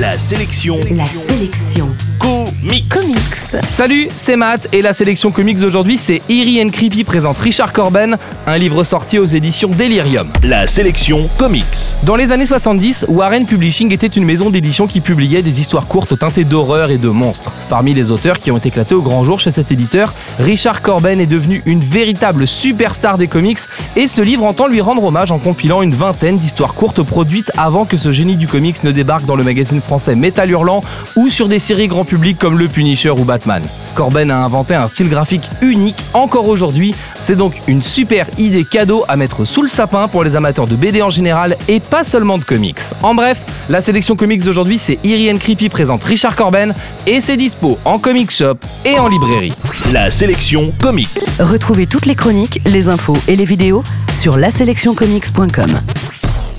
La sélection La sélection comics. comics. Salut, c'est Matt et la sélection comics d'aujourd'hui c'est Eerie and Creepy présente Richard Corben, un livre sorti aux éditions Delirium. La sélection comics. Dans les années 70, Warren Publishing était une maison d'édition qui publiait des histoires courtes teintées d'horreur et de monstres. Parmi les auteurs qui ont éclaté au grand jour chez cet éditeur, Richard Corben est devenu une véritable superstar des comics et ce livre entend lui rendre hommage en compilant une vingtaine d'histoires courtes produites avant que ce génie du comics ne débarque dans le magazine français Metal Hurlant ou sur des séries grand public comme Le Punisher ou Batman. Corben a inventé un style graphique unique encore aujourd'hui, c'est donc une super idée cadeau à mettre sous le sapin pour les amateurs de BD en général et pas seulement de comics. En bref, la sélection comics d'aujourd'hui c'est Eerie and Creepy présente Richard Corben et c'est dispo en comic shop et en librairie. La sélection comics. Retrouvez toutes les chroniques, les infos et les vidéos sur laselectioncomics.com.